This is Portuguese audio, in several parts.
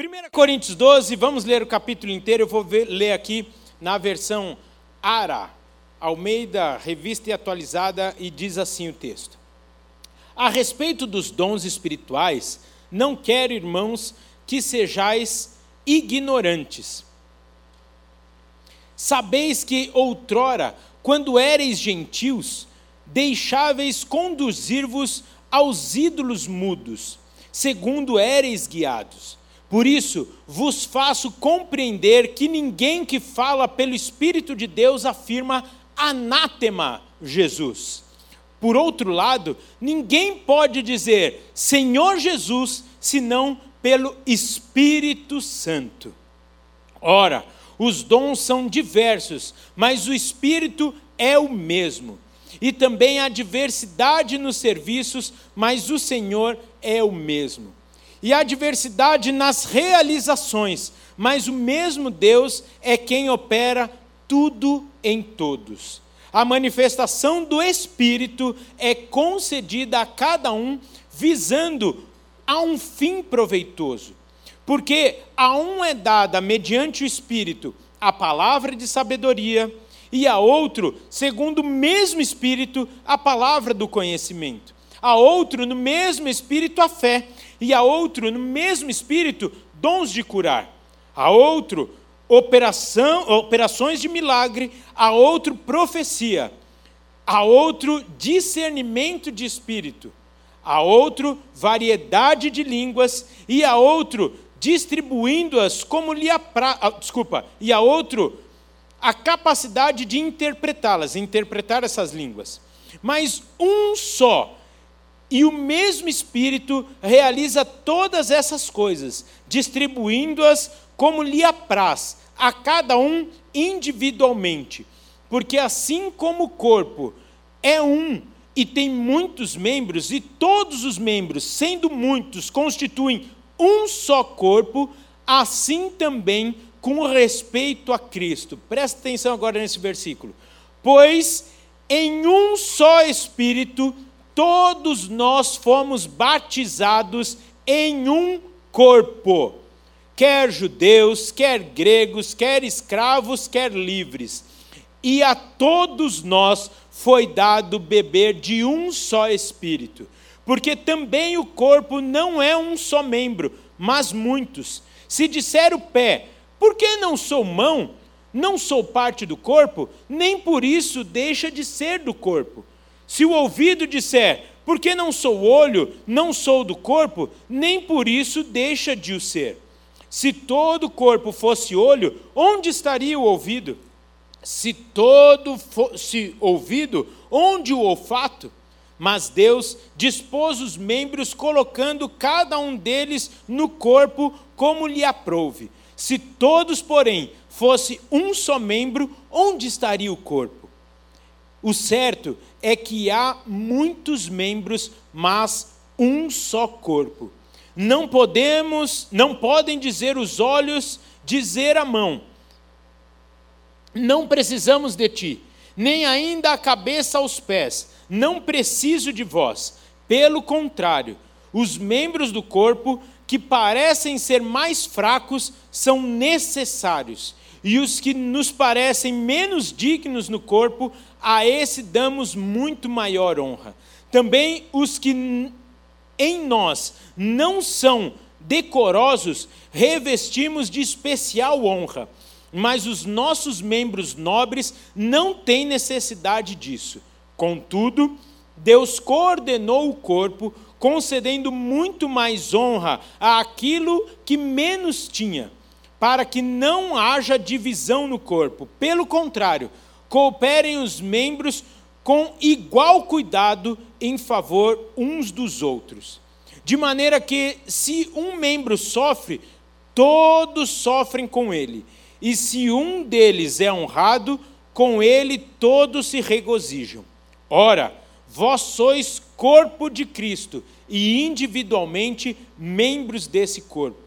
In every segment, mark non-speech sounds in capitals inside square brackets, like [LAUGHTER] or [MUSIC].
1 Coríntios 12, vamos ler o capítulo inteiro. Eu vou ver, ler aqui na versão ARA, Almeida, revista e atualizada, e diz assim o texto: A respeito dos dons espirituais, não quero, irmãos, que sejais ignorantes. Sabeis que outrora, quando éreis gentios, deixáveis conduzir-vos aos ídolos mudos, segundo éreis guiados. Por isso, vos faço compreender que ninguém que fala pelo Espírito de Deus afirma anátema Jesus. Por outro lado, ninguém pode dizer Senhor Jesus senão pelo Espírito Santo. Ora, os dons são diversos, mas o Espírito é o mesmo. E também há diversidade nos serviços, mas o Senhor é o mesmo. E há diversidade nas realizações, mas o mesmo Deus é quem opera tudo em todos. A manifestação do Espírito é concedida a cada um visando a um fim proveitoso. Porque a um é dada, mediante o Espírito, a palavra de sabedoria, e a outro, segundo o mesmo Espírito, a palavra do conhecimento. A outro, no mesmo Espírito, a fé, e a outro, no mesmo Espírito, dons de curar. A outro, operação, operações de milagre, a outro, profecia. A outro, discernimento de espírito. A outro, variedade de línguas, e a outro, distribuindo-as como lhe apra... Ah, desculpa, e a outro, a capacidade de interpretá-las, interpretar essas línguas. Mas um só e o mesmo Espírito realiza todas essas coisas, distribuindo-as como lhe apraz, a cada um individualmente. Porque assim como o corpo é um e tem muitos membros, e todos os membros, sendo muitos, constituem um só corpo, assim também com respeito a Cristo. Presta atenção agora nesse versículo. Pois em um só Espírito todos nós fomos batizados em um corpo, quer judeus, quer gregos, quer escravos, quer livres. E a todos nós foi dado beber de um só Espírito, porque também o corpo não é um só membro, mas muitos. Se disser o pé, por que não sou mão? Não sou parte do corpo, nem por isso deixa de ser do corpo. Se o ouvido disser, porque não sou olho, não sou do corpo, nem por isso deixa de o ser. Se todo o corpo fosse olho, onde estaria o ouvido? Se todo fosse ouvido, onde o olfato? Mas Deus dispôs os membros, colocando cada um deles no corpo como lhe aprouve. Se todos, porém, fosse um só membro, onde estaria o corpo? O certo é que há muitos membros, mas um só corpo. Não podemos, não podem dizer os olhos, dizer a mão. Não precisamos de ti, nem ainda a cabeça aos pés. Não preciso de vós. Pelo contrário, os membros do corpo que parecem ser mais fracos são necessários, e os que nos parecem menos dignos no corpo, a esse damos muito maior honra. Também os que em nós não são decorosos, revestimos de especial honra, mas os nossos membros nobres não têm necessidade disso. Contudo, Deus coordenou o corpo, concedendo muito mais honra àquilo que menos tinha, para que não haja divisão no corpo. Pelo contrário, cooperem os membros com igual cuidado em favor uns dos outros. De maneira que, se um membro sofre, todos sofrem com ele. E se um deles é honrado, com ele todos se regozijam. Ora, vós sois corpo de Cristo e individualmente membros desse corpo.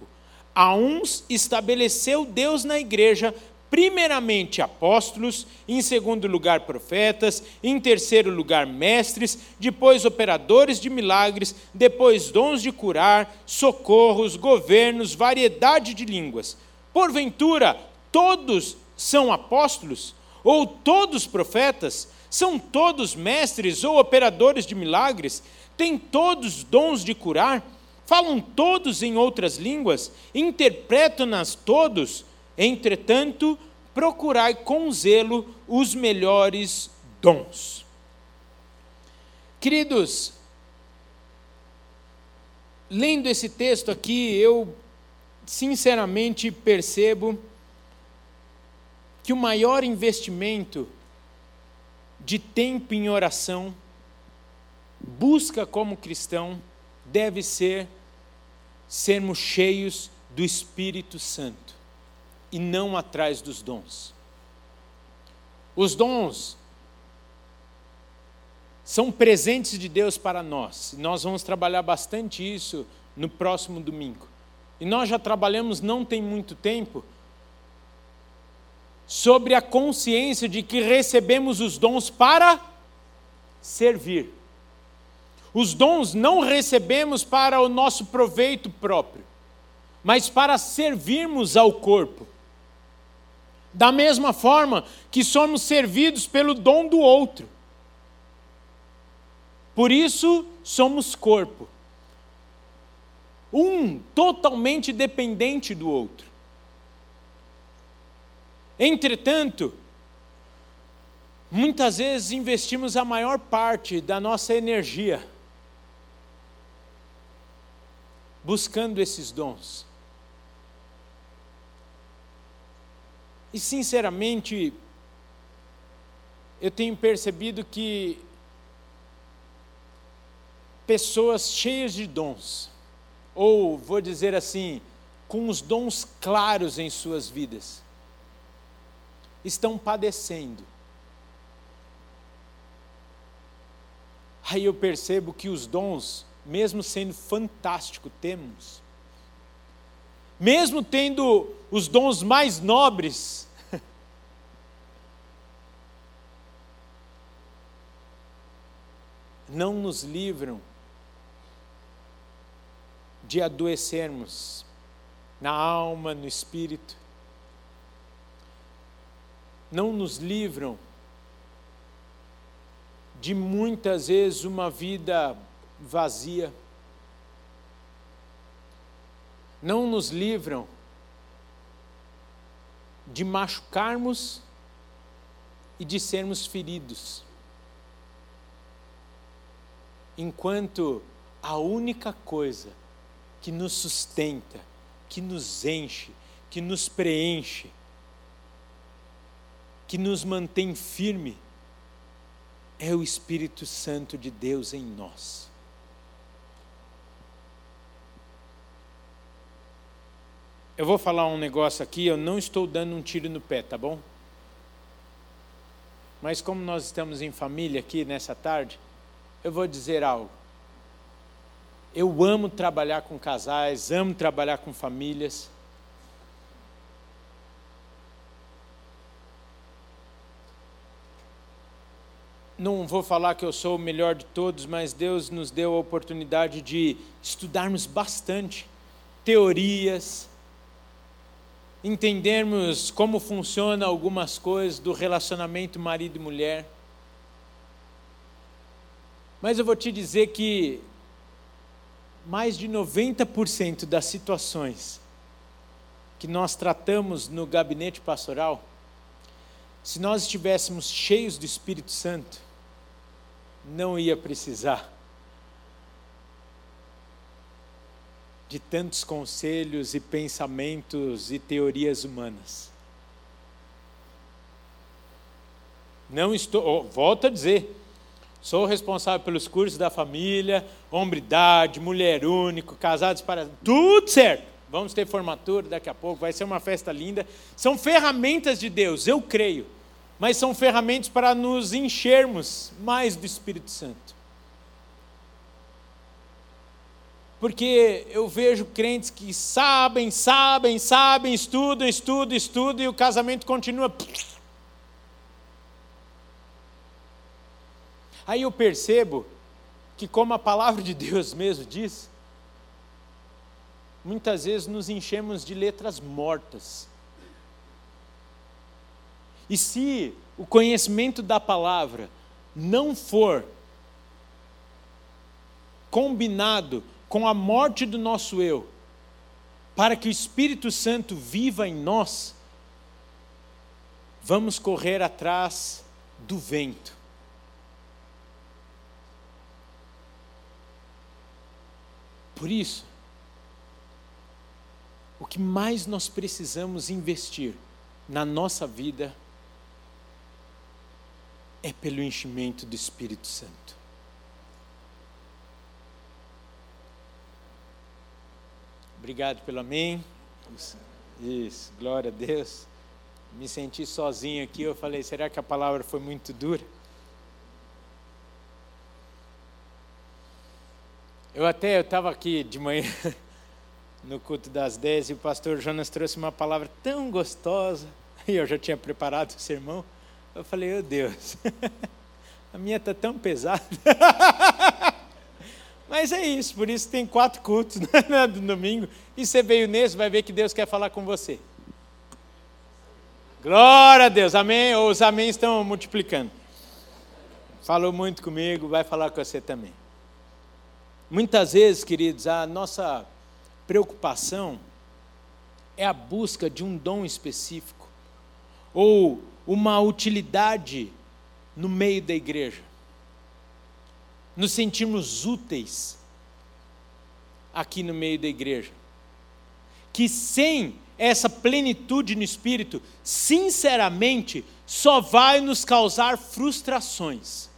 A uns estabeleceu Deus na igreja primeiramente apóstolos, em segundo lugar profetas, em terceiro lugar mestres, depois operadores de milagres, depois dons de curar, socorros, governos, variedade de línguas. Porventura, todos são apóstolos? Ou todos profetas? São todos mestres ou operadores de milagres? Têm todos dons de curar? Falam todos em outras línguas? Interpretam-nas todos? Entretanto, procurai com zelo os melhores dons. Queridos, lendo esse texto aqui, eu sinceramente percebo que o maior investimento de tempo em oração, busca como cristão, deve ser sermos cheios do Espírito Santo e não atrás dos dons. Os dons são presentes de Deus para nós. Nós vamos trabalhar bastante isso no próximo domingo. E nós já trabalhamos não tem muito tempo sobre a consciência de que recebemos os dons para servir. Os dons não recebemos para o nosso proveito próprio, mas para servirmos ao corpo. Da mesma forma que somos servidos pelo dom do outro. Por isso, somos corpo. Um totalmente dependente do outro. Entretanto, muitas vezes investimos a maior parte da nossa energia buscando esses dons. E sinceramente, eu tenho percebido que pessoas cheias de dons, ou vou dizer assim, com os dons claros em suas vidas, estão padecendo. Aí eu percebo que os dons, mesmo sendo fantástico, temos, mesmo tendo os dons mais nobres, [LAUGHS] não nos livram de adoecermos na alma, no espírito, não nos livram de muitas vezes uma vida vazia não nos livram de machucarmos e de sermos feridos. Enquanto a única coisa que nos sustenta, que nos enche, que nos preenche, que nos mantém firme, é o Espírito Santo de Deus em nós. Eu vou falar um negócio aqui, eu não estou dando um tiro no pé, tá bom? Mas como nós estamos em família aqui nessa tarde, eu vou dizer algo. Eu amo trabalhar com casais, amo trabalhar com famílias. Não vou falar que eu sou o melhor de todos, mas Deus nos deu a oportunidade de estudarmos bastante teorias, entendermos como funciona algumas coisas do relacionamento marido e mulher. Mas eu vou te dizer que mais de 90% das situações que nós tratamos no gabinete pastoral, se nós estivéssemos cheios do Espírito Santo, não ia precisar de tantos conselhos e pensamentos e teorias humanas. Não estou, oh, volto a dizer, sou responsável pelos cursos da família, hombridade, mulher único, casados para. Tudo certo. Vamos ter formatura daqui a pouco, vai ser uma festa linda. São ferramentas de Deus, eu creio, mas são ferramentas para nos enchermos mais do Espírito Santo. Porque eu vejo crentes que sabem, sabem, sabem, estudam, estudam, estudam e o casamento continua. Aí eu percebo que, como a palavra de Deus mesmo diz, muitas vezes nos enchemos de letras mortas. E se o conhecimento da palavra não for combinado com a morte do nosso eu, para que o Espírito Santo viva em nós, vamos correr atrás do vento. Por isso, o que mais nós precisamos investir na nossa vida é pelo enchimento do Espírito Santo. Obrigado pelo amém. Isso, glória a Deus. Me senti sozinho aqui, eu falei, será que a palavra foi muito dura? Eu até estava aqui de manhã [LAUGHS] no culto das 10 e o pastor Jonas trouxe uma palavra tão gostosa, [LAUGHS] e eu já tinha preparado o sermão. Eu falei, oh Deus, [LAUGHS] a minha está tão pesada. Mas é isso, por isso tem quatro cultos [LAUGHS] né, no domingo. E você veio nesse, vai ver que Deus quer falar com você. Glória a Deus, amém. Os amém estão multiplicando. Falou muito comigo, vai falar com você também. Muitas vezes, queridos, a nossa preocupação é a busca de um dom específico ou uma utilidade no meio da igreja. Nos sentimos úteis aqui no meio da igreja. Que sem essa plenitude no espírito, sinceramente, só vai nos causar frustrações.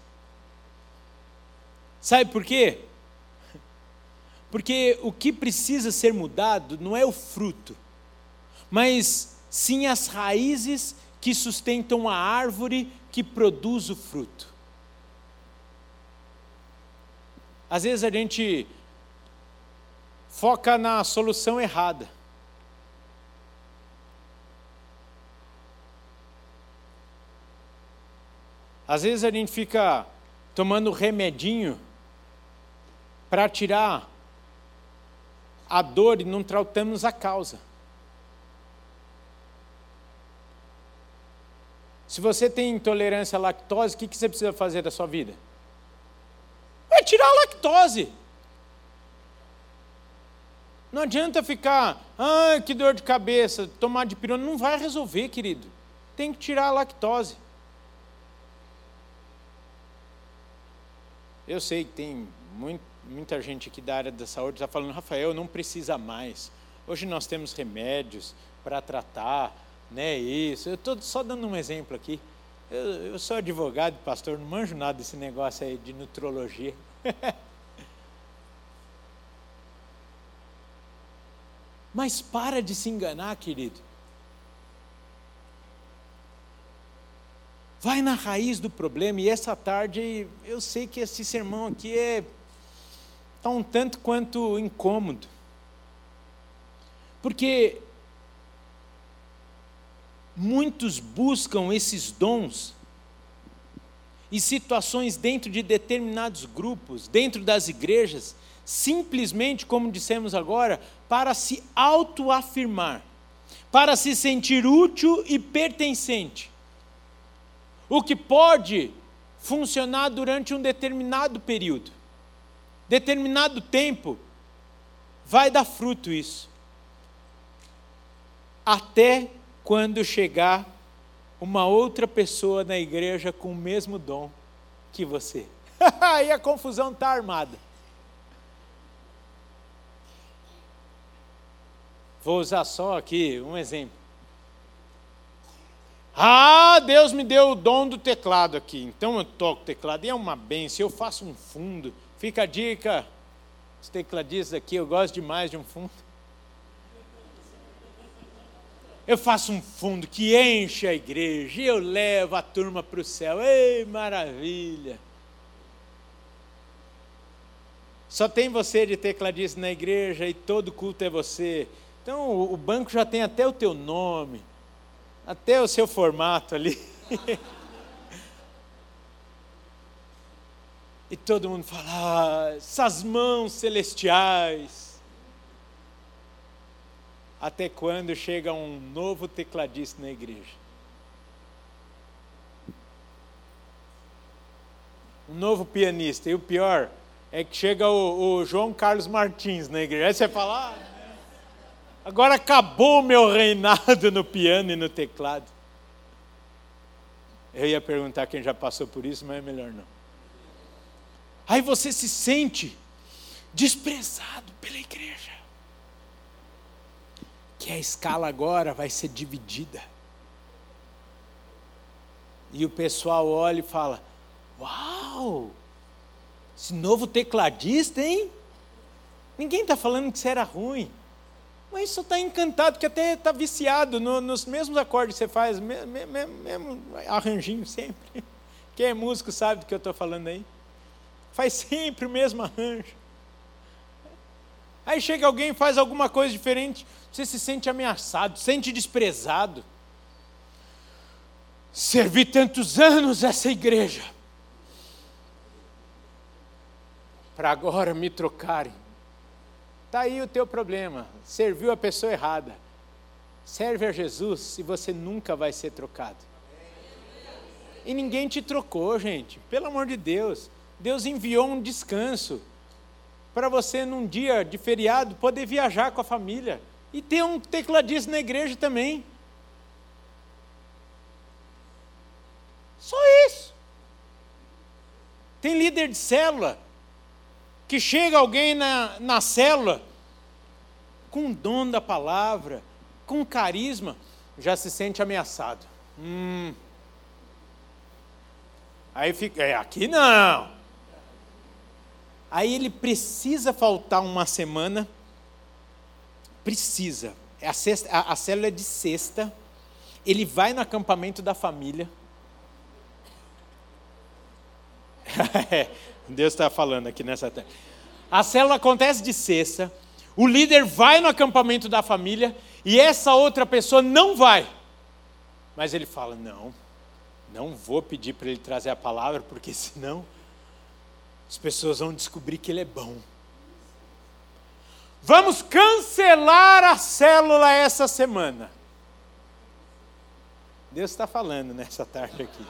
Sabe por quê? Porque o que precisa ser mudado não é o fruto, mas sim as raízes que sustentam a árvore que produz o fruto. Às vezes a gente foca na solução errada. Às vezes a gente fica tomando remedinho para tirar a dor e não tratamos a causa. Se você tem intolerância à lactose, o que você precisa fazer da sua vida? É tirar a lactose. Não adianta ficar, ah, que dor de cabeça, tomar de pirona. Não vai resolver, querido. Tem que tirar a lactose. Eu sei que tem muito muita gente aqui da área da saúde está falando, Rafael, não precisa mais. Hoje nós temos remédios para tratar, né? Isso. Eu estou só dando um exemplo aqui. Eu, eu sou advogado, pastor, não manjo nada desse negócio aí de nutrologia. [LAUGHS] Mas para de se enganar, querido. Vai na raiz do problema. E essa tarde, eu sei que esse sermão aqui é está um tanto quanto incômodo. Porque muitos buscam esses dons e situações dentro de determinados grupos, dentro das igrejas, simplesmente, como dissemos agora, para se autoafirmar, para se sentir útil e pertencente. O que pode funcionar durante um determinado período determinado tempo, vai dar fruto isso. Até quando chegar uma outra pessoa na igreja com o mesmo dom que você. [LAUGHS] Aí a confusão está armada. Vou usar só aqui um exemplo. Ah, Deus me deu o dom do teclado aqui, então eu toco teclado e é uma benção. Eu faço um fundo, Fica a dica, os tecladistas aqui, eu gosto demais de um fundo. Eu faço um fundo que enche a igreja e eu levo a turma para o céu. Ei, maravilha! Só tem você de tecladista na igreja e todo culto é você. Então o banco já tem até o teu nome, até o seu formato ali. [LAUGHS] e todo mundo fala, ah, essas mãos celestiais. Até quando chega um novo tecladista na igreja? Um novo pianista. E o pior, é que chega o, o João Carlos Martins na igreja. Aí você fala, ah, agora acabou o meu reinado no piano e no teclado. Eu ia perguntar quem já passou por isso, mas é melhor não. Aí você se sente desprezado pela igreja. Que a escala agora vai ser dividida. E o pessoal olha e fala: Uau! Esse novo tecladista, hein? Ninguém está falando que você era ruim. Mas só está encantado, que até está viciado no, nos mesmos acordes que você faz, mesmo, mesmo arranjinho sempre. [LAUGHS] Quem é músico sabe do que eu estou falando aí. Faz sempre o mesmo arranjo. Aí chega alguém e faz alguma coisa diferente, você se sente ameaçado, sente desprezado. Servi tantos anos essa igreja para agora me trocarem. Está aí o teu problema. Serviu a pessoa errada. Serve a Jesus e você nunca vai ser trocado. E ninguém te trocou, gente. Pelo amor de Deus. Deus enviou um descanso para você, num dia de feriado, poder viajar com a família. E ter um tecladista na igreja também. Só isso. Tem líder de célula que chega alguém na, na célula com dom da palavra, com carisma, já se sente ameaçado. Hum. Aí fica, é, aqui não. Aí ele precisa faltar uma semana, precisa. A, sexta, a, a célula é de sexta, ele vai no acampamento da família. [LAUGHS] Deus está falando aqui nessa terra. A célula acontece de sexta, o líder vai no acampamento da família e essa outra pessoa não vai. Mas ele fala: não, não vou pedir para ele trazer a palavra, porque senão as pessoas vão descobrir que ele é bom. Vamos cancelar a célula essa semana. Deus está falando nessa tarde aqui.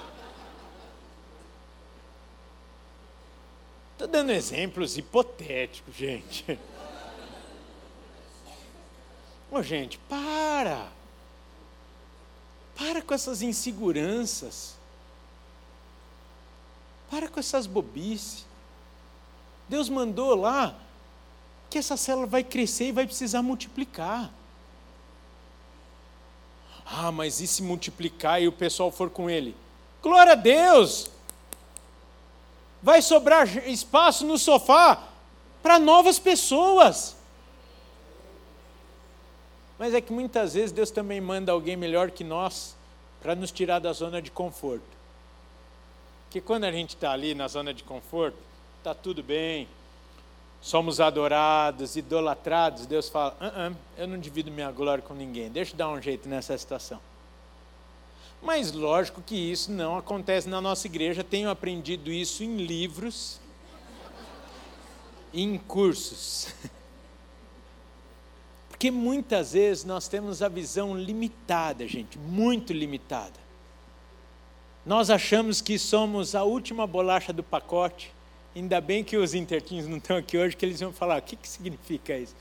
Estou dando exemplos hipotéticos, gente. Ô, gente, para. Para com essas inseguranças. Para com essas bobices. Deus mandou lá que essa célula vai crescer e vai precisar multiplicar. Ah, mas e se multiplicar e o pessoal for com ele? Glória a Deus! vai sobrar espaço no sofá para novas pessoas. Mas é que muitas vezes Deus também manda alguém melhor que nós para nos tirar da zona de conforto. Porque quando a gente está ali na zona de conforto, está tudo bem, somos adorados, idolatrados, Deus fala: uh -uh, eu não divido minha glória com ninguém, deixa eu dar um jeito nessa situação. Mas lógico que isso não acontece na nossa igreja, tenho aprendido isso em livros, em cursos. [LAUGHS] Porque muitas vezes nós temos a visão limitada, gente, muito limitada. Nós achamos que somos a última bolacha do pacote. Ainda bem que os intertins não estão aqui hoje, que eles vão falar: o que, que significa isso?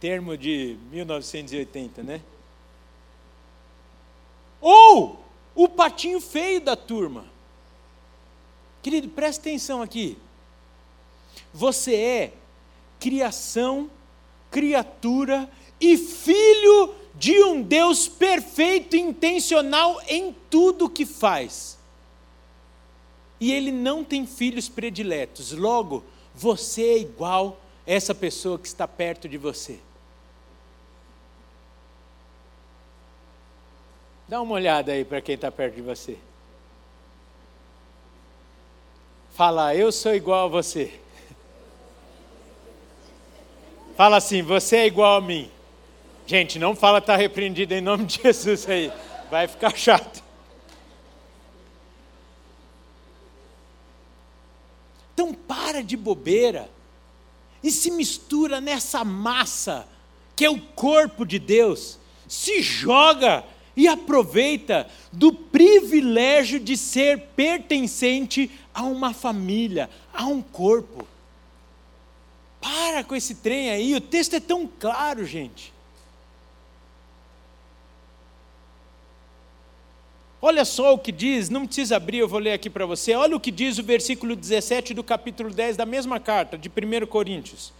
Termo de 1980, né? Ou o patinho feio da turma. Querido, preste atenção aqui. Você é criação, criatura e filho de um Deus perfeito intencional em tudo que faz. E ele não tem filhos prediletos. Logo, você é igual a essa pessoa que está perto de você. Dá uma olhada aí para quem está perto de você. Fala, eu sou igual a você. [LAUGHS] Fala assim: você é igual a mim. Gente, não fala está repreendido em nome de [LAUGHS] Jesus aí. Vai ficar chato. Então para de bobeira e se mistura nessa massa que é o corpo de Deus. Se joga e aproveita do privilégio de ser pertencente a uma família, a um corpo. Para com esse trem aí, o texto é tão claro, gente. Olha só o que diz, não precisa abrir, eu vou ler aqui para você. Olha o que diz o versículo 17 do capítulo 10 da mesma carta, de 1 Coríntios.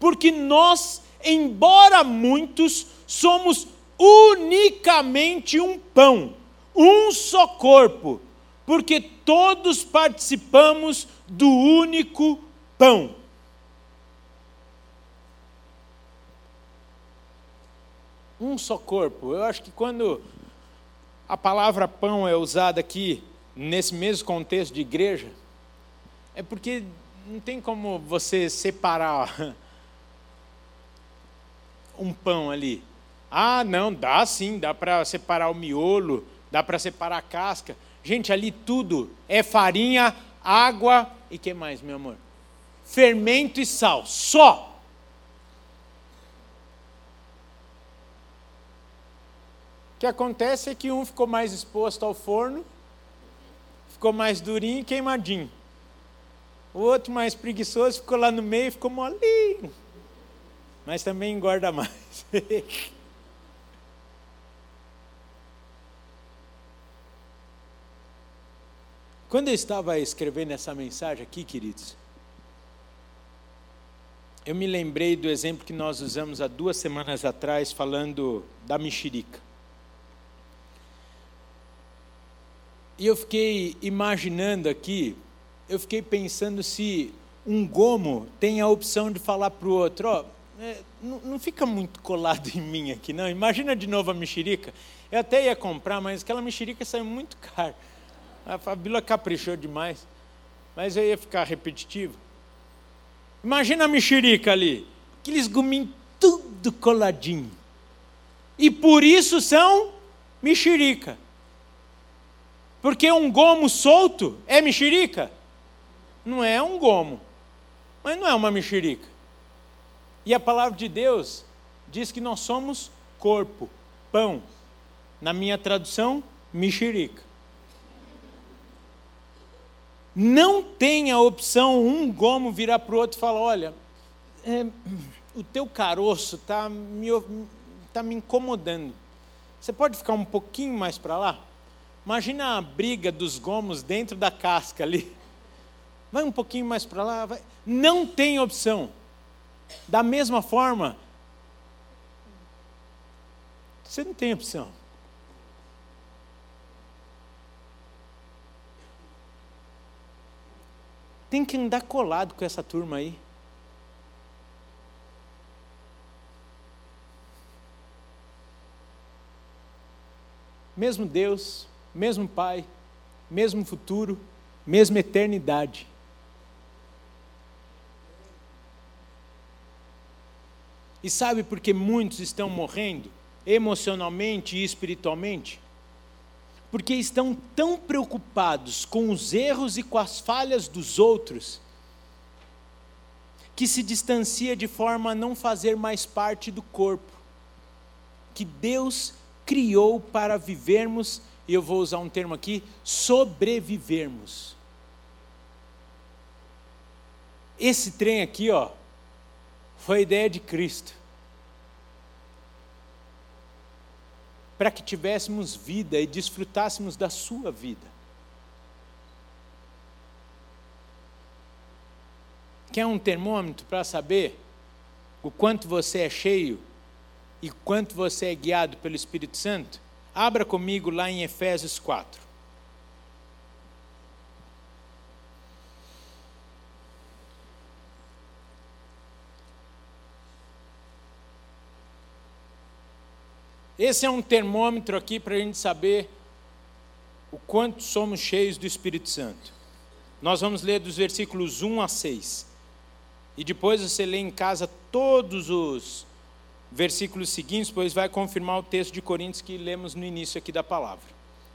Porque nós, embora muitos, somos unicamente um pão, um só corpo, porque todos participamos do único pão. Um só corpo. Eu acho que quando a palavra pão é usada aqui, nesse mesmo contexto de igreja, é porque não tem como você separar [LAUGHS] um pão ali. Ah, não, dá sim, dá para separar o miolo, dá para separar a casca. Gente, ali tudo é farinha, água e que mais, meu amor? Fermento e sal, só. Que acontece é que um ficou mais exposto ao forno, ficou mais durinho e queimadinho. O outro mais preguiçoso ficou lá no meio e ficou molinho. Mas também engorda [LAUGHS] mais. Quando eu estava escrevendo essa mensagem aqui, queridos, eu me lembrei do exemplo que nós usamos há duas semanas atrás, falando da mexerica. E eu fiquei imaginando aqui, eu fiquei pensando se um gomo tem a opção de falar para o outro, ó, é, não, não, fica muito colado em mim aqui, não. Imagina de novo a mexerica. Eu até ia comprar, mas aquela mexerica saiu muito cara. A Fabíola caprichou demais. Mas eu ia ficar repetitivo. Imagina a mexerica ali. Aqueles guminhos tudo coladinho. E por isso são mexerica. Porque um gomo solto é mexerica? Não é um gomo, mas não é uma mexerica. E a palavra de Deus diz que nós somos corpo, pão. Na minha tradução, mexerica. Não tem a opção um gomo virar para o outro e falar: olha, é, o teu caroço está me, tá me incomodando. Você pode ficar um pouquinho mais para lá? Imagina a briga dos gomos dentro da casca ali. Vai um pouquinho mais para lá. Vai. Não tem opção. Da mesma forma, você não tem opção. Tem que andar colado com essa turma aí. Mesmo Deus, mesmo Pai, mesmo futuro, mesma eternidade. E sabe por que muitos estão morrendo, emocionalmente e espiritualmente? Porque estão tão preocupados com os erros e com as falhas dos outros, que se distancia de forma a não fazer mais parte do corpo, que Deus criou para vivermos e eu vou usar um termo aqui, sobrevivermos. Esse trem aqui, ó, foi a ideia de Cristo. Para que tivéssemos vida e desfrutássemos da sua vida. Quer um termômetro para saber o quanto você é cheio e quanto você é guiado pelo Espírito Santo? Abra comigo lá em Efésios 4. Esse é um termômetro aqui para a gente saber o quanto somos cheios do Espírito Santo. Nós vamos ler dos versículos 1 a 6. E depois você lê em casa todos os versículos seguintes, pois vai confirmar o texto de Coríntios que lemos no início aqui da palavra.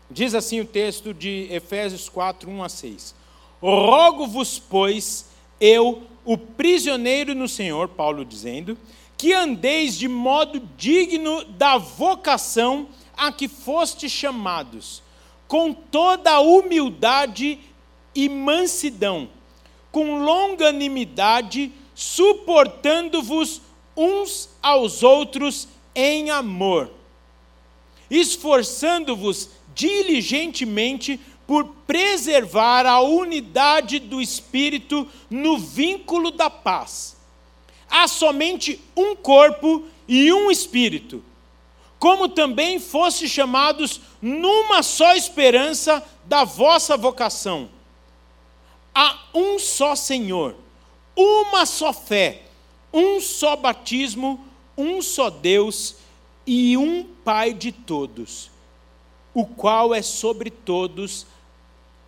Diz assim o texto de Efésios 4, 1 a 6. Rogo-vos, pois, eu, o prisioneiro no Senhor, Paulo dizendo, que andeis de modo digno da vocação a que foste chamados, com toda a humildade e mansidão, com longanimidade, suportando-vos uns aos outros em amor, esforçando-vos diligentemente por preservar a unidade do Espírito no vínculo da paz. Há somente um corpo e um Espírito, como também fosse chamados numa só esperança da vossa vocação. Há um só Senhor, uma só fé, um só batismo, um só Deus e um Pai de todos, o qual é sobre todos,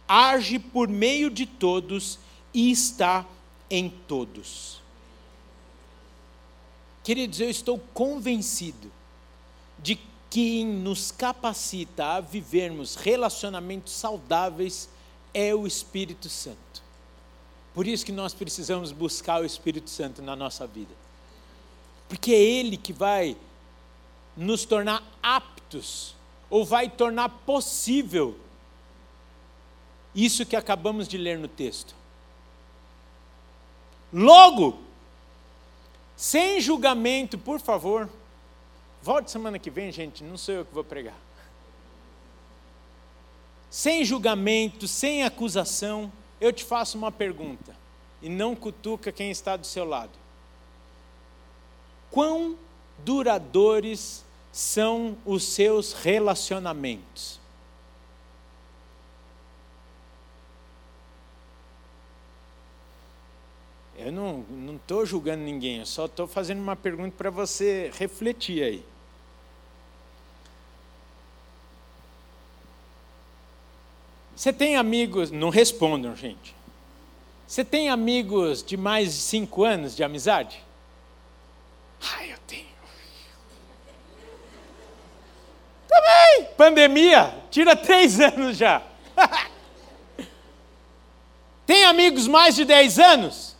age por meio de todos e está em todos. Queridos, eu estou convencido de que nos capacita a vivermos relacionamentos saudáveis é o Espírito Santo. Por isso que nós precisamos buscar o Espírito Santo na nossa vida. Porque é Ele que vai nos tornar aptos, ou vai tornar possível isso que acabamos de ler no texto. Logo, sem julgamento, por favor, volte semana que vem, gente, não sou eu que vou pregar. Sem julgamento, sem acusação, eu te faço uma pergunta, e não cutuca quem está do seu lado. Quão duradouros são os seus relacionamentos? Eu não estou julgando ninguém, eu só estou fazendo uma pergunta para você refletir aí. Você tem amigos, não respondam, gente. Você tem amigos de mais de cinco anos de amizade? Ah, eu tenho. Também! Pandemia, tira três [LAUGHS] anos já. tem amigos mais de dez anos?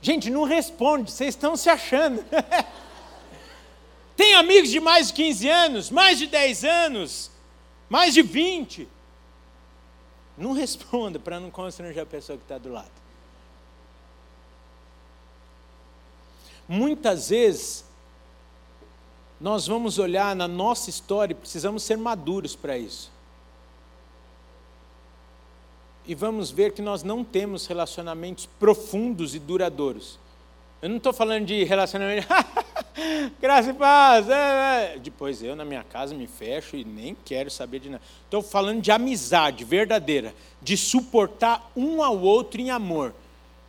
Gente, não responde, vocês estão se achando. [LAUGHS] Tem amigos de mais de 15 anos, mais de 10 anos, mais de 20. Não responda para não constranger a pessoa que está do lado. Muitas vezes, nós vamos olhar na nossa história e precisamos ser maduros para isso e vamos ver que nós não temos relacionamentos profundos e duradouros. Eu não estou falando de relacionamento, [LAUGHS] [LAUGHS] graça e paz. É, é. Depois eu, na minha casa, me fecho e nem quero saber de nada. Estou falando de amizade verdadeira, de suportar um ao outro em amor.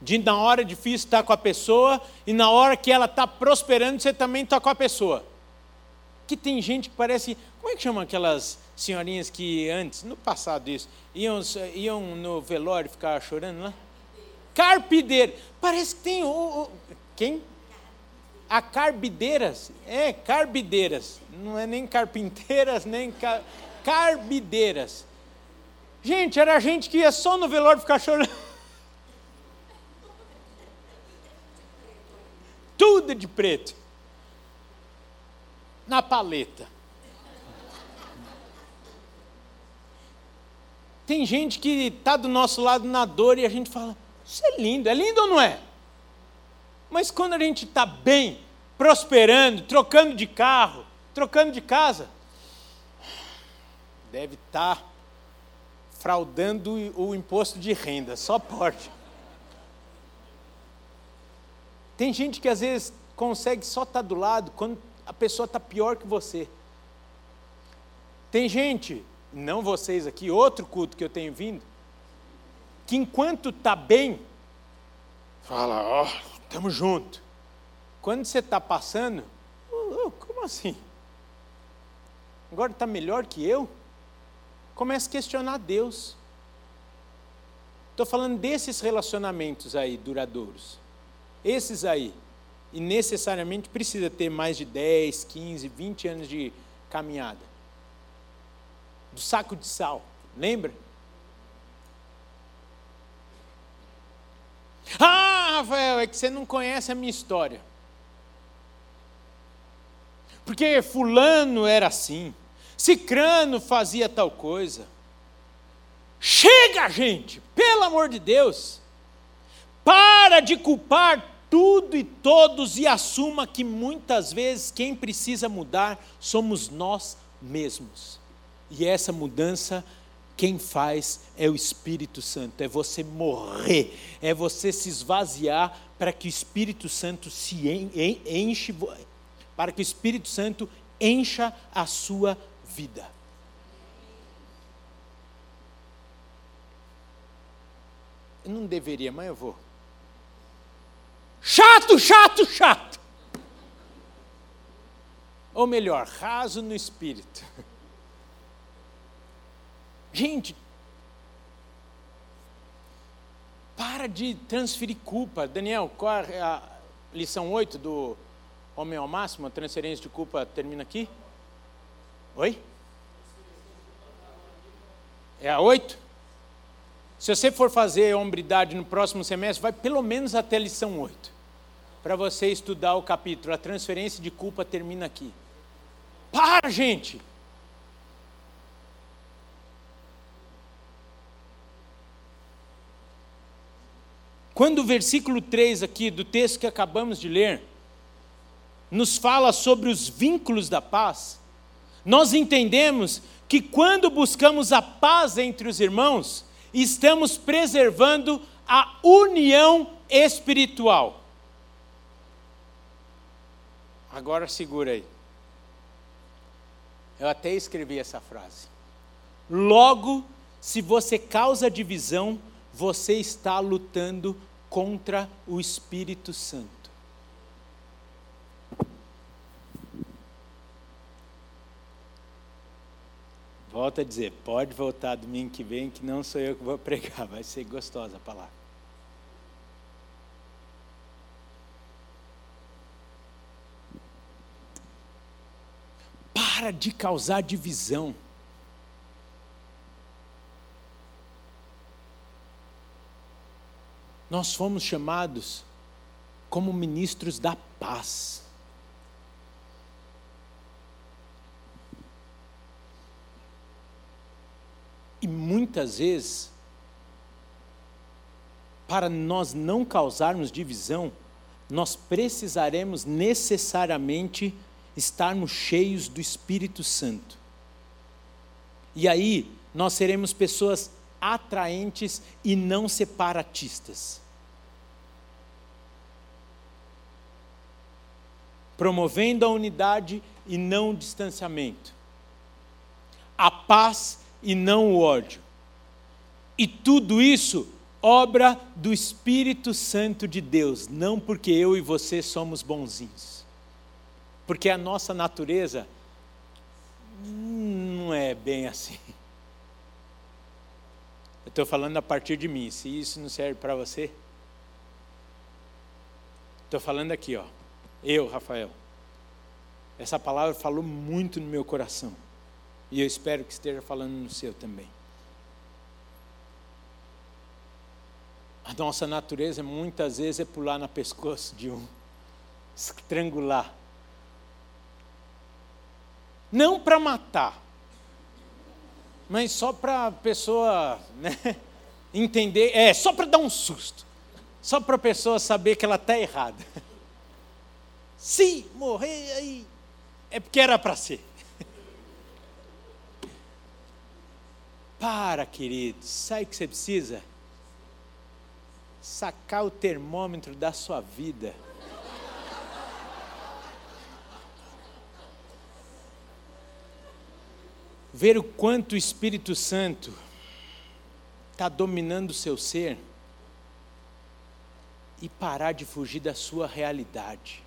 De na hora difícil estar com a pessoa e na hora que ela está prosperando, você também está com a pessoa. Que tem gente que parece. Como é que chama aquelas senhorinhas que antes, no passado isso, iam, iam no velório ficar chorando lá? Carpideira. Parece que tem. o quem? A carbideiras. É, carbideiras. Não é nem carpinteiras, nem car, carbideiras. Gente, era gente que ia só no velório ficar chorando. [LAUGHS] Tudo de preto. Na paleta. Tem gente que está do nosso lado na dor e a gente fala: Isso é lindo, é lindo ou não é? Mas quando a gente está bem, prosperando, trocando de carro, trocando de casa, deve estar tá fraudando o imposto de renda, só pode. Tem gente que às vezes consegue só estar tá do lado quando a pessoa está pior que você. Tem gente não vocês aqui, outro culto que eu tenho vindo, que enquanto está bem, fala, ó, oh, estamos juntos. Quando você está passando, oh, oh, como assim? Agora está melhor que eu? Começa a questionar Deus. Estou falando desses relacionamentos aí duradouros. Esses aí. e necessariamente precisa ter mais de 10, 15, 20 anos de caminhada. Do saco de sal, lembra? Ah, Rafael, é que você não conhece a minha história. Porque fulano era assim, cicrano fazia tal coisa. Chega, gente, pelo amor de Deus. Para de culpar tudo e todos e assuma que muitas vezes quem precisa mudar somos nós mesmos. E essa mudança quem faz é o Espírito Santo, é você morrer, é você se esvaziar para que o Espírito Santo se enche, para que o Espírito Santo encha a sua vida. Eu não deveria, mas eu vou. Chato, chato, chato. Ou melhor, raso no espírito. [LAUGHS] Gente, para de transferir culpa. Daniel, qual é a lição 8 do Homem ao Máximo? A transferência de culpa termina aqui? Oi? É a 8? Se você for fazer hombridade no próximo semestre, vai pelo menos até a lição 8. Para você estudar o capítulo. A transferência de culpa termina aqui. Para, gente! Quando o versículo 3 aqui do texto que acabamos de ler nos fala sobre os vínculos da paz, nós entendemos que quando buscamos a paz entre os irmãos, estamos preservando a união espiritual. Agora segura aí. Eu até escrevi essa frase. Logo, se você causa divisão, você está lutando contra o Espírito Santo. Volto a dizer, pode voltar domingo que vem, que não sou eu que vou [LAUGHS] pregar, vai ser gostosa a palavra. Para de causar divisão. Nós fomos chamados como ministros da paz. E muitas vezes, para nós não causarmos divisão, nós precisaremos necessariamente estarmos cheios do Espírito Santo. E aí, nós seremos pessoas atraentes e não separatistas. Promovendo a unidade e não o distanciamento. A paz e não o ódio. E tudo isso obra do Espírito Santo de Deus, não porque eu e você somos bonzinhos. Porque a nossa natureza não é bem assim. Eu estou falando a partir de mim. Se isso não serve para você, estou falando aqui, ó. Eu, Rafael. Essa palavra falou muito no meu coração. E eu espero que esteja falando no seu também. A nossa natureza muitas vezes é pular no pescoço de um, estrangular. Não para matar, mas só para a pessoa né, entender, é, só para dar um susto, só para a pessoa saber que ela está errada. Se morrer aí, é porque era para ser. [LAUGHS] Para, querido, sabe o que você precisa? Sacar o termômetro da sua vida. ver o quanto o Espírito Santo está dominando o seu ser e parar de fugir da sua realidade.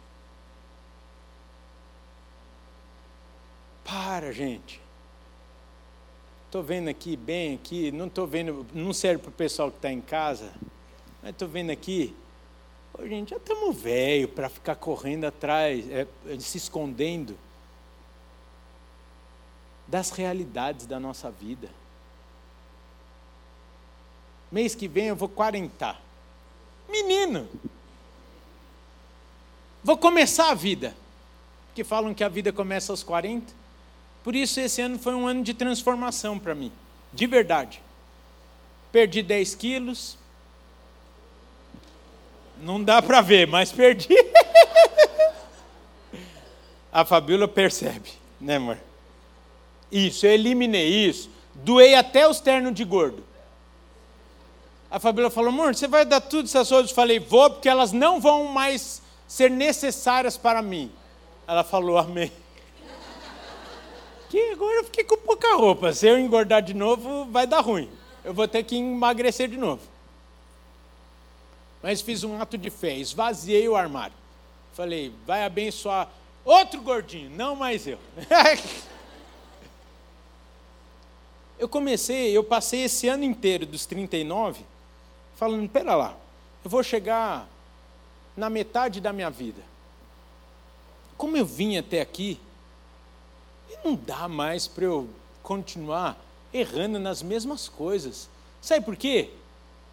Para, gente. Estou vendo aqui, bem aqui, não estou vendo, não serve para o pessoal que está em casa, mas estou vendo aqui gente, já estamos velho para ficar correndo atrás, é, se escondendo das realidades da nossa vida. Mês que vem eu vou quarentar. Menino! Vou começar a vida. Porque falam que a vida começa aos 40. Por isso esse ano foi um ano de transformação para mim. De verdade. Perdi 10 quilos. Não dá para ver, mas perdi. [LAUGHS] a Fabíola percebe, né, amor? Isso, eu eliminei isso. Doei até os ternos de gordo. A Fabíola falou, amor, você vai dar tudo essas coisas? Eu falei, vou, porque elas não vão mais ser necessárias para mim. Ela falou, amém. Que agora eu fiquei com pouca roupa. Se eu engordar de novo, vai dar ruim. Eu vou ter que emagrecer de novo. Mas fiz um ato de fé, esvaziei o armário. Falei, vai abençoar outro gordinho, não mais eu. [LAUGHS] eu comecei, eu passei esse ano inteiro dos 39 falando, pera lá, eu vou chegar na metade da minha vida. Como eu vim até aqui, não dá mais para eu continuar errando nas mesmas coisas. Sabe por quê?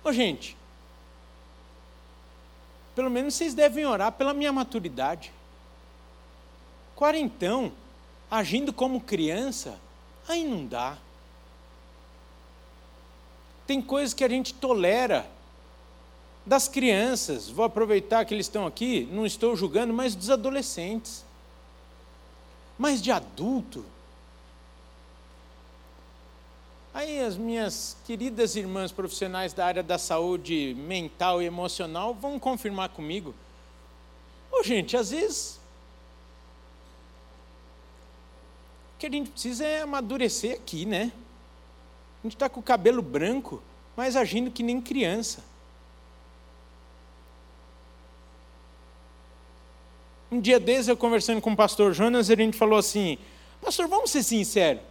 Ô gente, pelo menos vocês devem orar pela minha maturidade. Quarentão, agindo como criança, aí não dá. Tem coisas que a gente tolera das crianças. Vou aproveitar que eles estão aqui, não estou julgando, mas dos adolescentes. Mas de adulto, Aí as minhas queridas irmãs profissionais da área da saúde mental e emocional vão confirmar comigo. Ô, gente, às vezes o que a gente precisa é amadurecer aqui, né? A gente está com o cabelo branco, mas agindo que nem criança. Um dia desses, eu conversando com o pastor Jonas, a gente falou assim: Pastor, vamos ser sinceros.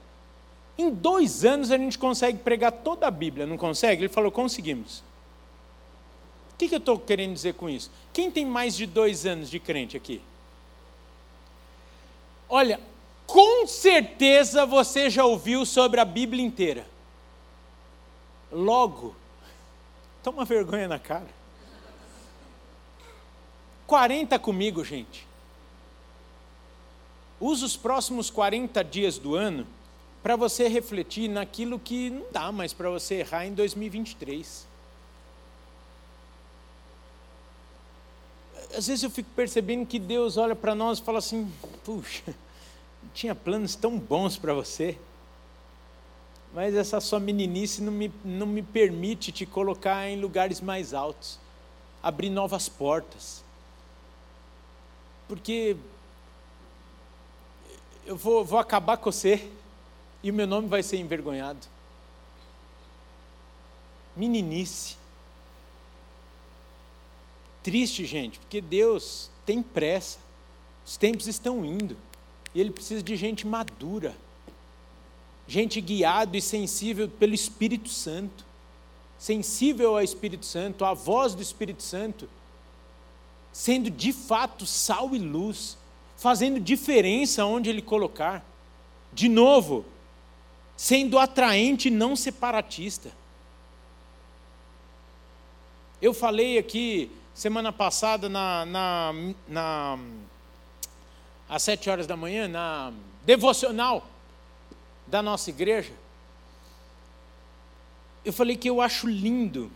Em dois anos a gente consegue pregar toda a Bíblia, não consegue? Ele falou: conseguimos. O que, que eu estou querendo dizer com isso? Quem tem mais de dois anos de crente aqui? Olha, com certeza você já ouviu sobre a Bíblia inteira. Logo, toma vergonha na cara. 40 comigo, gente. Usa os próximos 40 dias do ano para você refletir naquilo que não dá mais para você errar em 2023. Às vezes eu fico percebendo que Deus olha para nós e fala assim: puxa, tinha planos tão bons para você, mas essa sua meninice não me, não me permite te colocar em lugares mais altos, abrir novas portas. Porque eu vou, vou acabar com você e o meu nome vai ser envergonhado. Meninice. Triste, gente, porque Deus tem pressa. Os tempos estão indo. E Ele precisa de gente madura. Gente guiado e sensível pelo Espírito Santo. Sensível ao Espírito Santo, à voz do Espírito Santo. Sendo de fato sal e luz. Fazendo diferença onde Ele colocar. De novo, sendo atraente não separatista. Eu falei aqui semana passada na, na, na às sete horas da manhã na devocional da nossa igreja. Eu falei que eu acho lindo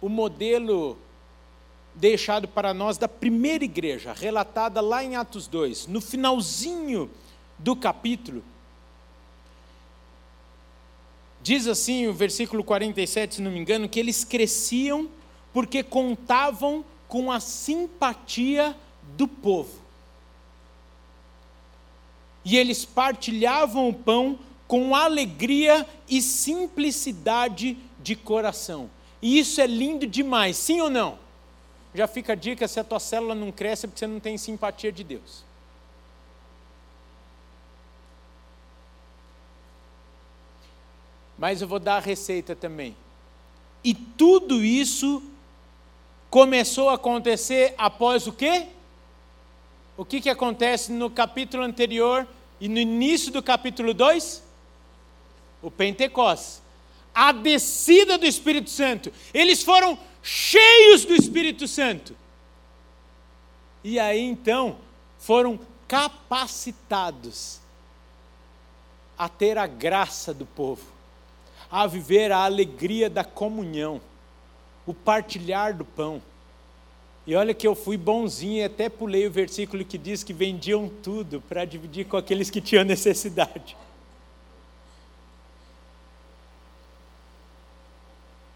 o modelo deixado para nós da primeira igreja, relatada lá em Atos 2, no finalzinho do capítulo, Diz assim o versículo 47, se não me engano, que eles cresciam porque contavam com a simpatia do povo. E eles partilhavam o pão com alegria e simplicidade de coração. E isso é lindo demais, sim ou não? Já fica a dica: se a tua célula não cresce, é porque você não tem simpatia de Deus. Mas eu vou dar a receita também. E tudo isso começou a acontecer após o quê? O que, que acontece no capítulo anterior e no início do capítulo 2? O Pentecostes. A descida do Espírito Santo. Eles foram cheios do Espírito Santo. E aí então foram capacitados a ter a graça do povo, a viver a alegria da comunhão, o partilhar do pão. E olha que eu fui bonzinho e até pulei o versículo que diz que vendiam tudo para dividir com aqueles que tinham necessidade.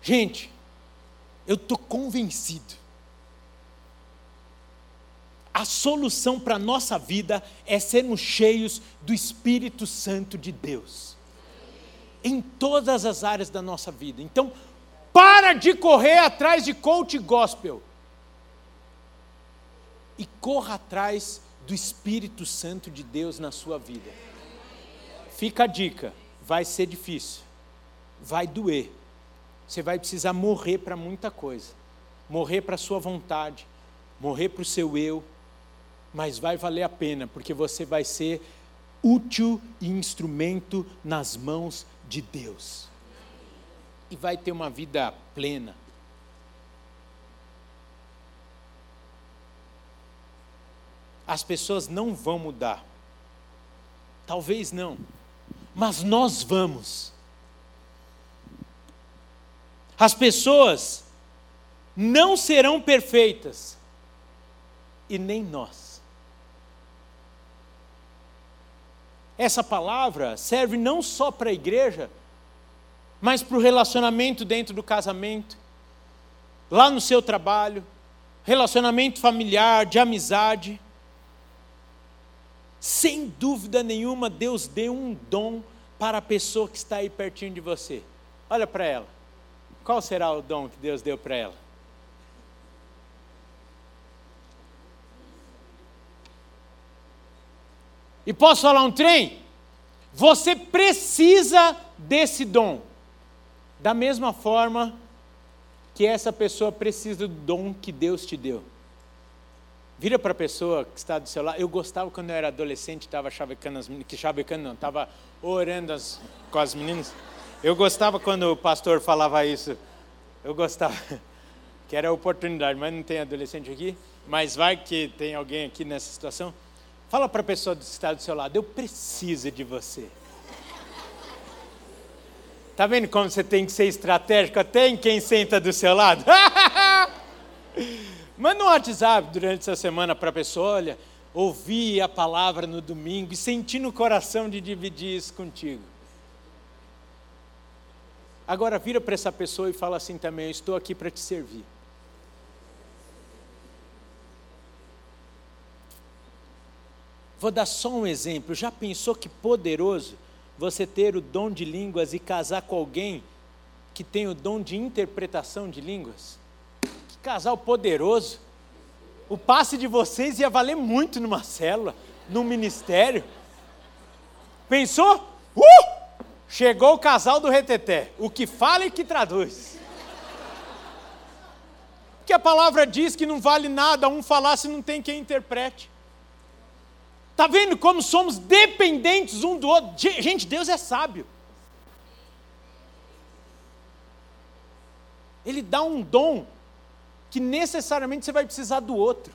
Gente, eu estou convencido. A solução para a nossa vida é sermos cheios do Espírito Santo de Deus. Em todas as áreas da nossa vida. Então, para de correr atrás de coach gospel. E corra atrás do Espírito Santo de Deus na sua vida. Fica a dica: vai ser difícil, vai doer, você vai precisar morrer para muita coisa. Morrer para a sua vontade, morrer para o seu eu, mas vai valer a pena, porque você vai ser útil e instrumento nas mãos de Deus. E vai ter uma vida plena. As pessoas não vão mudar. Talvez não, mas nós vamos. As pessoas não serão perfeitas, e nem nós. Essa palavra serve não só para a igreja, mas para o relacionamento dentro do casamento, lá no seu trabalho, relacionamento familiar, de amizade. Sem dúvida nenhuma, Deus deu um dom para a pessoa que está aí pertinho de você. Olha para ela. Qual será o dom que Deus deu para ela? E posso falar um trem? Você precisa desse dom. Da mesma forma que essa pessoa precisa do dom que Deus te deu. Vira para a pessoa que está do seu lado. Eu gostava quando eu era adolescente, estava chavecando as meninas, que chavecando não, estava orando as, com as meninas. Eu gostava quando o pastor falava isso. Eu gostava. [LAUGHS] Que era a oportunidade, mas não tem adolescente aqui. Mas vai que tem alguém aqui nessa situação. Fala para a pessoa que está do seu lado, eu preciso de você. Está vendo como você tem que ser estratégico até em quem senta do seu lado? [LAUGHS] Manda um WhatsApp durante essa semana para a pessoa, olha, ouvi a palavra no domingo e senti no coração de dividir isso contigo. Agora vira para essa pessoa e fala assim também: estou aqui para te servir. Vou dar só um exemplo. Já pensou que poderoso você ter o dom de línguas e casar com alguém que tem o dom de interpretação de línguas? Que casal poderoso! O passe de vocês ia valer muito numa célula, num ministério. Pensou? Chegou o casal do reteté, o que fala e que traduz. Porque a palavra diz que não vale nada um falar se não tem quem interprete. Está vendo como somos dependentes um do outro? Gente, Deus é sábio. Ele dá um dom que necessariamente você vai precisar do outro.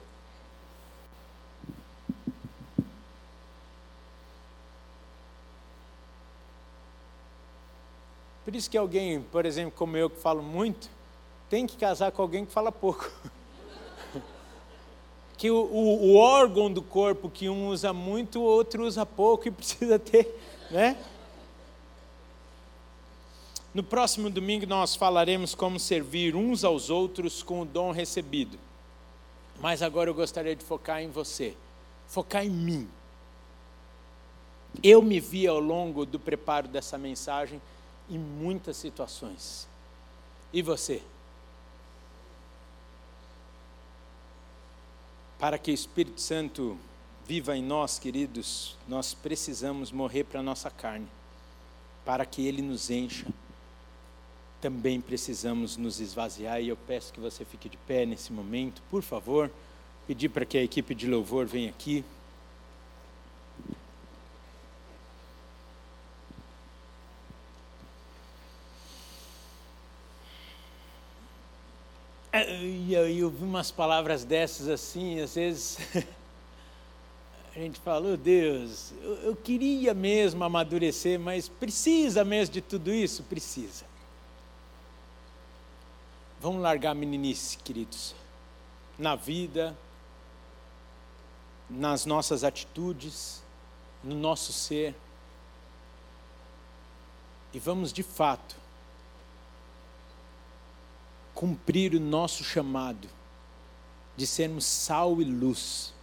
Por isso que alguém, por exemplo, como eu que falo muito, tem que casar com alguém que fala pouco. [LAUGHS] que o, o, o, órgão do corpo que um usa muito, o outro usa pouco e [LAUGHS] precisa ter, né? No próximo domingo nós falaremos como servir uns aos outros com o dom recebido. Mas agora eu gostaria de focar em você, focar em mim. Eu me vi ao longo do preparo dessa mensagem em muitas situações. E você? Para que o Espírito Santo viva em nós, queridos, nós precisamos morrer para a nossa carne, para que ele nos encha. também precisamos nos esvaziar e eu peço que você fique de pé nesse momento, por favor. Pedir para que a equipe de louvor venha aqui. E eu ouvi umas palavras dessas assim, às vezes [LAUGHS] a gente fala, oh Deus, eu, eu queria mesmo amadurecer, mas precisa mesmo de tudo isso? Precisa. Vamos largar a meninice, queridos, na vida, nas nossas atitudes, no nosso ser, e vamos de fato cumprir o nosso chamado de sermos sal e luz.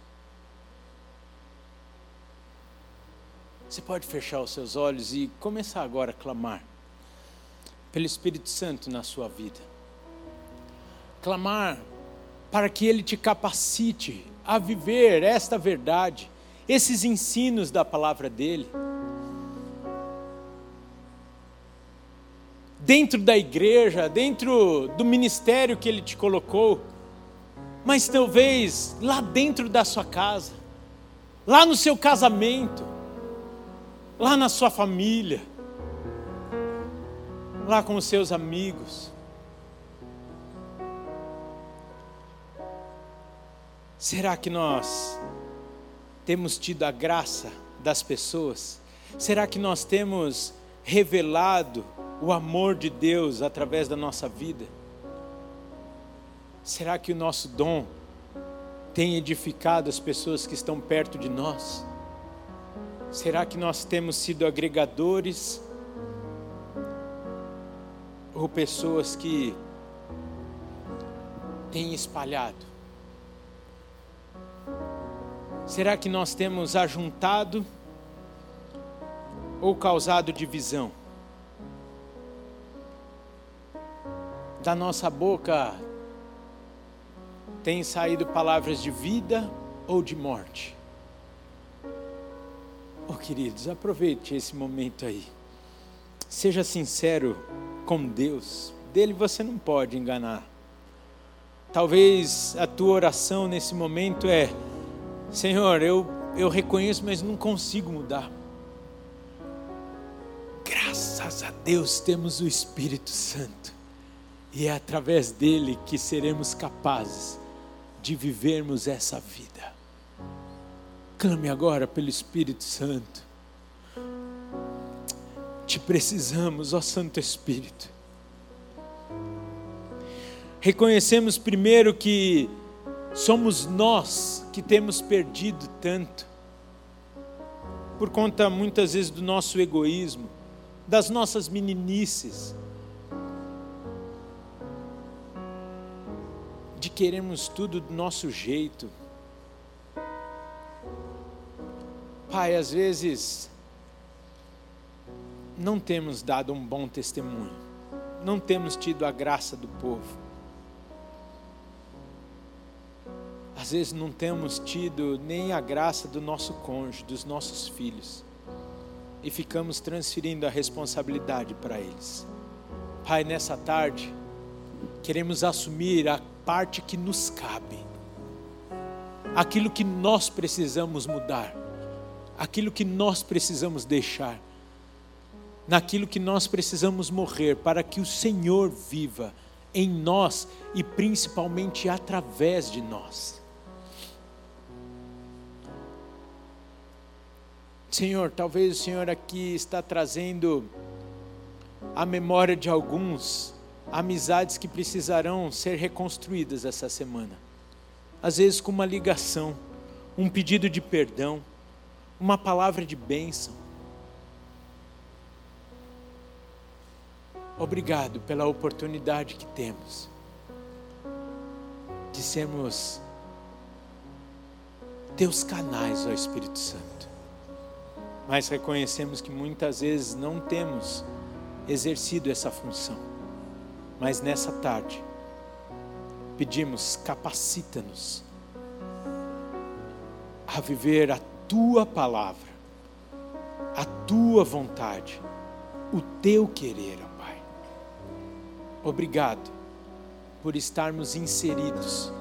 Você pode fechar os seus olhos e começar agora a clamar pelo Espírito Santo na sua vida. Clamar para que Ele te capacite a viver esta verdade, esses ensinos da palavra dEle. Dentro da igreja, dentro do ministério que Ele te colocou, mas talvez lá dentro da sua casa, lá no seu casamento, lá na sua família, lá com os seus amigos. Será que nós temos tido a graça das pessoas? Será que nós temos revelado o amor de Deus através da nossa vida? Será que o nosso dom tem edificado as pessoas que estão perto de nós? Será que nós temos sido agregadores ou pessoas que têm espalhado? Será que nós temos ajuntado ou causado divisão? Da nossa boca tem saído palavras de vida ou de morte? Oh, queridos, aproveite esse momento aí. Seja sincero com Deus. Dele você não pode enganar. Talvez a tua oração nesse momento é: Senhor, eu, eu reconheço, mas não consigo mudar. Graças a Deus temos o Espírito Santo, e é através dele que seremos capazes de vivermos essa vida. Clame agora pelo Espírito Santo. Te precisamos, ó Santo Espírito. Reconhecemos primeiro que somos nós que temos perdido tanto, por conta muitas vezes do nosso egoísmo, das nossas meninices, de queremos tudo do nosso jeito, Pai, às vezes não temos dado um bom testemunho, não temos tido a graça do povo. Às vezes não temos tido nem a graça do nosso cônjuge, dos nossos filhos, e ficamos transferindo a responsabilidade para eles. Pai, nessa tarde, queremos assumir a parte que nos cabe, aquilo que nós precisamos mudar. Aquilo que nós precisamos deixar, naquilo que nós precisamos morrer, para que o Senhor viva em nós e principalmente através de nós. Senhor, talvez o Senhor aqui está trazendo a memória de alguns amizades que precisarão ser reconstruídas essa semana. Às vezes com uma ligação, um pedido de perdão, uma palavra de bênção. Obrigado pela oportunidade que temos de sermos teus canais, ó Espírito Santo. Mas reconhecemos que muitas vezes não temos exercido essa função. Mas nessa tarde, pedimos, capacita-nos a viver a tua palavra, a tua vontade, o teu querer, ó Pai. Obrigado por estarmos inseridos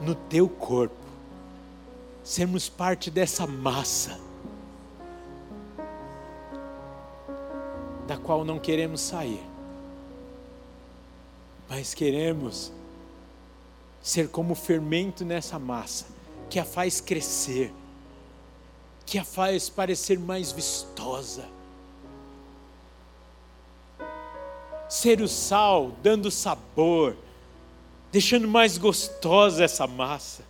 no teu corpo, sermos parte dessa massa, da qual não queremos sair, mas queremos ser como fermento nessa massa, que a faz crescer, que a faz parecer mais vistosa. Ser o sal, dando sabor, deixando mais gostosa essa massa.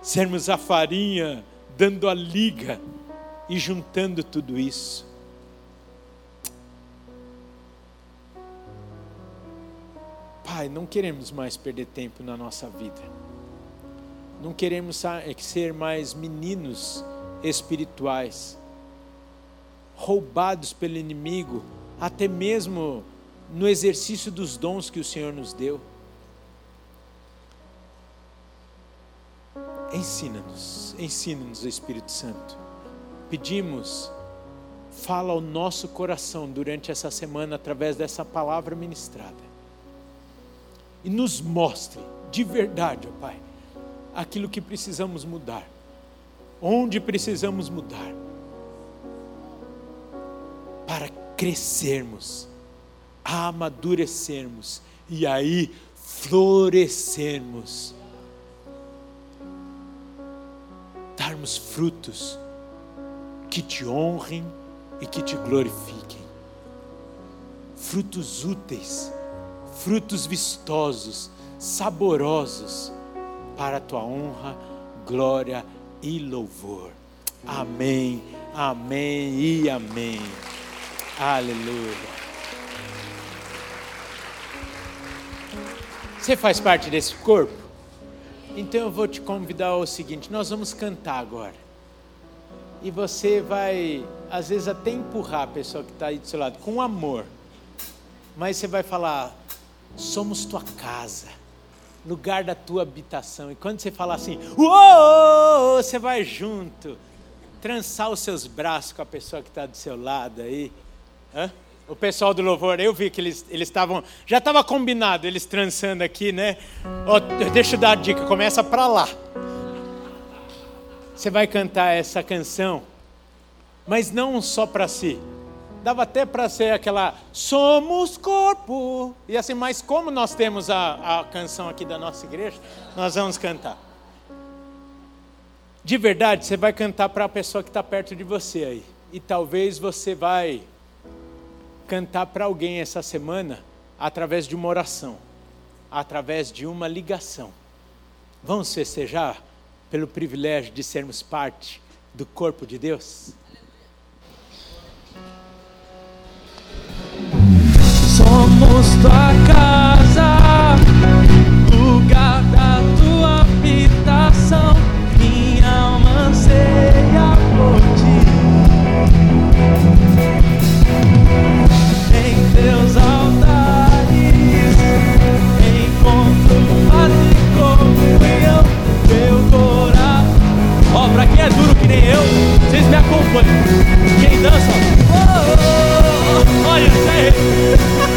Sermos a farinha, dando a liga e juntando tudo isso. Pai, não queremos mais perder tempo na nossa vida. Não queremos ser mais meninos espirituais, roubados pelo inimigo, até mesmo no exercício dos dons que o Senhor nos deu. Ensina-nos, ensina-nos, Espírito Santo. Pedimos, fala ao nosso coração durante essa semana através dessa palavra ministrada. E nos mostre de verdade, ó Pai, aquilo que precisamos mudar, onde precisamos mudar, para crescermos amadurecermos e aí florescermos, darmos frutos que te honrem e que te glorifiquem, frutos úteis, frutos vistosos, saborosos, para a tua honra, glória e louvor. Amém, amém e amém. Aleluia. Você faz parte desse corpo? Então eu vou te convidar ao seguinte: nós vamos cantar agora. E você vai, às vezes, até empurrar a pessoa que está aí do seu lado, com amor. Mas você vai falar: somos tua casa, lugar da tua habitação. E quando você falar assim, uou, você vai junto, trançar os seus braços com a pessoa que está do seu lado aí. Hã? O pessoal do louvor, eu vi que eles estavam. Já estava combinado, eles trançando aqui, né? Oh, deixa eu dar a dica, começa para lá. Você vai cantar essa canção, mas não só para si. Dava até para ser aquela Somos corpo. E assim, mas como nós temos a, a canção aqui da nossa igreja, nós vamos cantar. De verdade, você vai cantar para a pessoa que está perto de você aí. E talvez você vai cantar para alguém essa semana através de uma oração, através de uma ligação. Vamos festejar pelo privilégio de sermos parte do corpo de Deus? Somos tua casa, lugar da tua habitação, minha alma anseia por ti. teus altares encontro paz e comunhão. Teu coração. Ó, pra quem é duro que nem eu, vocês me acompanham. Quem dança, oh, oh, oh, olha isso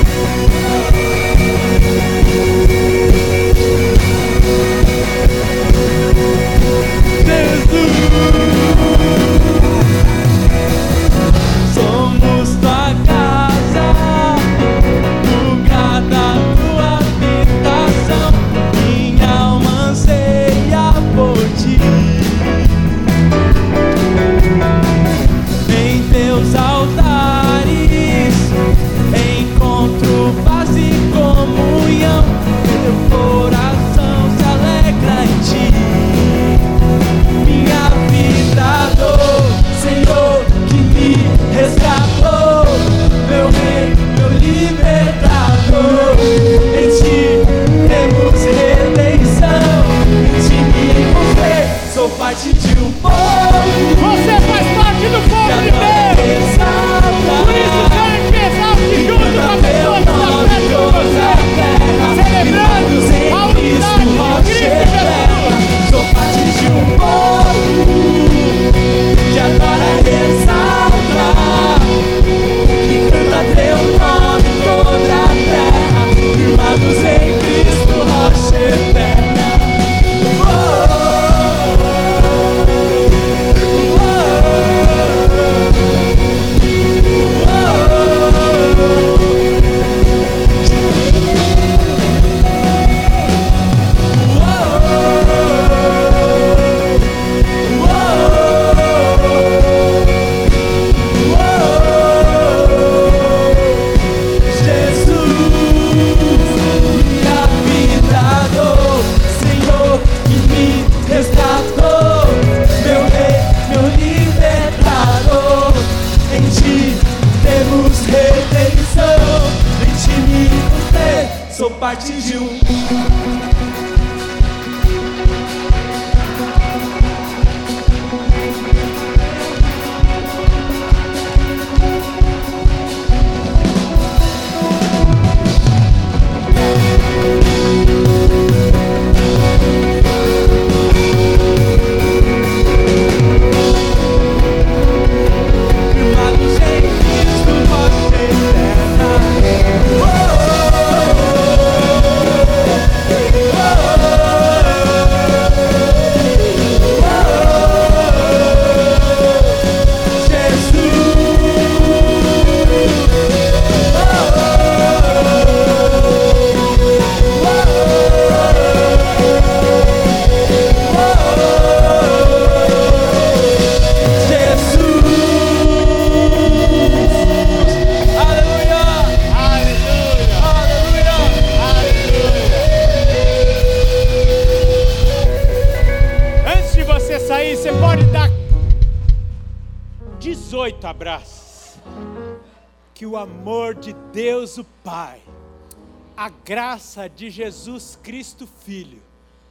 de Jesus Cristo Filho,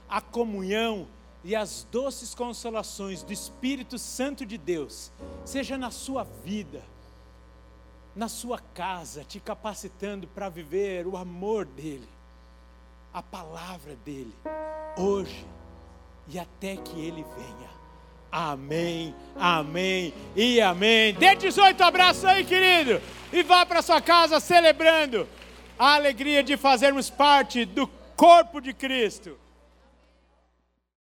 a comunhão e as doces consolações do Espírito Santo de Deus, seja na sua vida, na sua casa, te capacitando para viver o amor dele, a palavra dele, hoje e até que ele venha. Amém, amém e amém. Dê 18 abraços aí, querido, e vá para sua casa celebrando a alegria de fazermos parte do corpo de Cristo.